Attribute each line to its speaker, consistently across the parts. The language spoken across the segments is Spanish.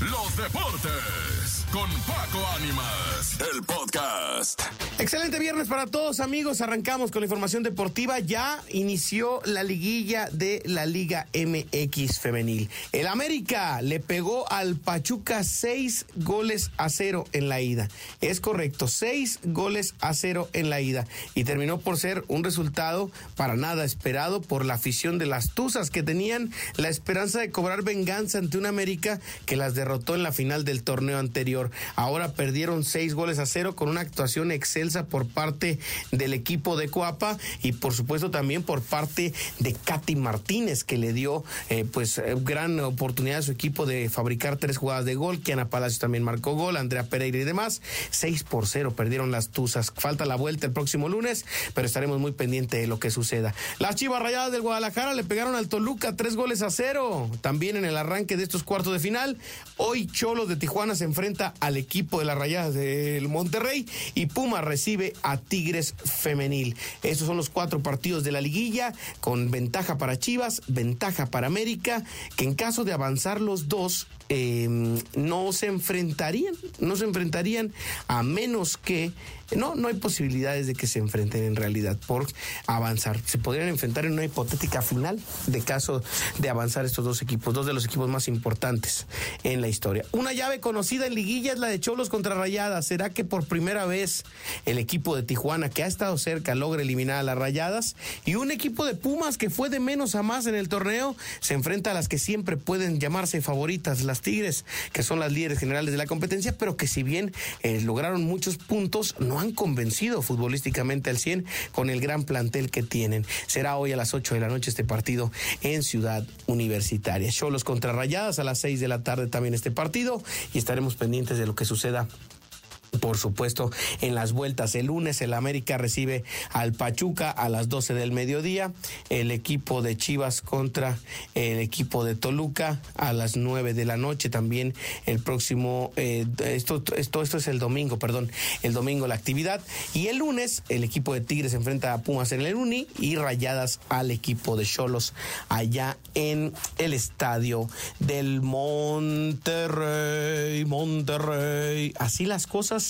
Speaker 1: los deportes con Paco Ánimas, el podcast.
Speaker 2: Excelente viernes para todos amigos, arrancamos con la información deportiva, ya inició la liguilla de la Liga MX femenil. El América le pegó al Pachuca seis goles a cero en la ida. Es correcto, seis goles a cero en la ida y terminó por ser un resultado para nada esperado por la afición de las Tuzas que tenían la esperanza de cobrar venganza ante un América que las derrotó en la final del torneo anterior. Ahora perdieron seis goles a cero con una actuación excelsa por parte del equipo de Coapa y por supuesto también por parte de Katy Martínez que le dio eh, pues eh, gran oportunidad a su equipo de fabricar tres jugadas de gol. Kiana Palacios también marcó gol, Andrea Pereira y demás. Seis por cero perdieron las Tuzas. Falta la vuelta el próximo lunes, pero estaremos muy pendientes de lo que suceda. Las Chivas Rayadas del Guadalajara le pegaron al Toluca tres goles a cero. También en el arranque de estos cuartos de final. Hoy Cholos de Tijuana se enfrenta al equipo de las Rayadas del Monterrey y Puma recibe a Tigres Femenil. Estos son los cuatro partidos de la liguilla con ventaja para Chivas, ventaja para América, que en caso de avanzar los dos eh, no se enfrentarían, no se enfrentarían a menos que no, no hay posibilidades de que se enfrenten en realidad por avanzar. Se podrían enfrentar en una hipotética final de caso de avanzar estos dos equipos, dos de los equipos más importantes en la historia. Una llave conocida en liguilla es la de Cholos contra Rayadas. ¿Será que por primera vez el equipo de Tijuana, que ha estado cerca, logra eliminar a las Rayadas? Y un equipo de Pumas que fue de menos a más en el torneo, se enfrenta a las que siempre pueden llamarse favoritas, las Tigres, que son las líderes generales de la competencia, pero que si bien eh, lograron muchos puntos, no han convencido futbolísticamente al 100 con el gran plantel que tienen. Será hoy a las 8 de la noche este partido en Ciudad Universitaria. Cholos contra Rayadas a las 6 de la tarde también este partido y estaremos pendientes de lo que suceda por supuesto, en las vueltas. El lunes el América recibe al Pachuca a las 12 del mediodía. El equipo de Chivas contra el equipo de Toluca a las 9 de la noche. También el próximo, eh, esto, esto, esto es el domingo, perdón, el domingo la actividad. Y el lunes el equipo de Tigres enfrenta a Pumas en el Uni y Rayadas al equipo de Cholos allá en el estadio del Monterrey, Monterrey. Así las cosas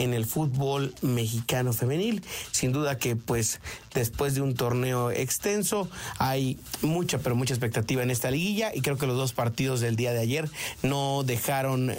Speaker 2: en el fútbol mexicano femenil. Sin duda que pues después de un torneo extenso hay mucha pero mucha expectativa en esta liguilla y creo que los dos partidos del día de ayer no dejaron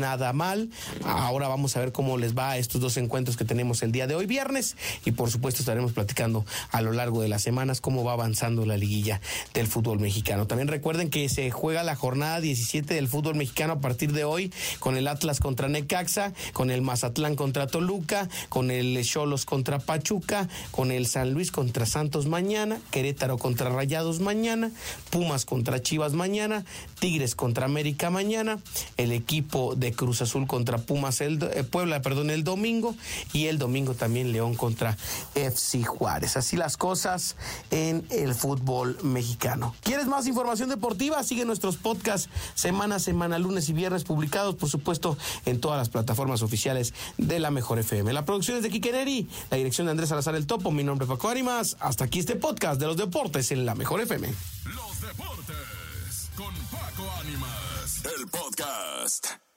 Speaker 2: nada mal. Ahora vamos a ver cómo les va a estos dos encuentros que tenemos el día de hoy viernes y por supuesto estaremos platicando a lo largo de las semanas cómo va avanzando la liguilla del fútbol mexicano. También recuerden que se juega la jornada 17 del fútbol mexicano a partir de hoy con el Atlas contra Necaxa, con el Mazatlán contra Toluca, con el Cholos contra Pachuca, con el San Luis contra Santos mañana, Querétaro contra Rayados mañana, Pumas contra Chivas mañana, Tigres contra América mañana, el equipo de Cruz Azul contra Pumas el eh, Puebla, perdón, el domingo y el domingo también León contra FC Juárez. Así las cosas en el fútbol mexicano. ¿Quieres más información deportiva? Sigue nuestros podcasts semana a semana, lunes y viernes publicados, por supuesto, en todas las plataformas oficiales de la Mejor FM. La producción es de Kike Neri, la dirección de Andrés Salazar el Topo, mi nombre es Paco Ánimas. Hasta aquí este podcast de los deportes en la Mejor FM.
Speaker 1: Los deportes con Paco Ánimas, el podcast.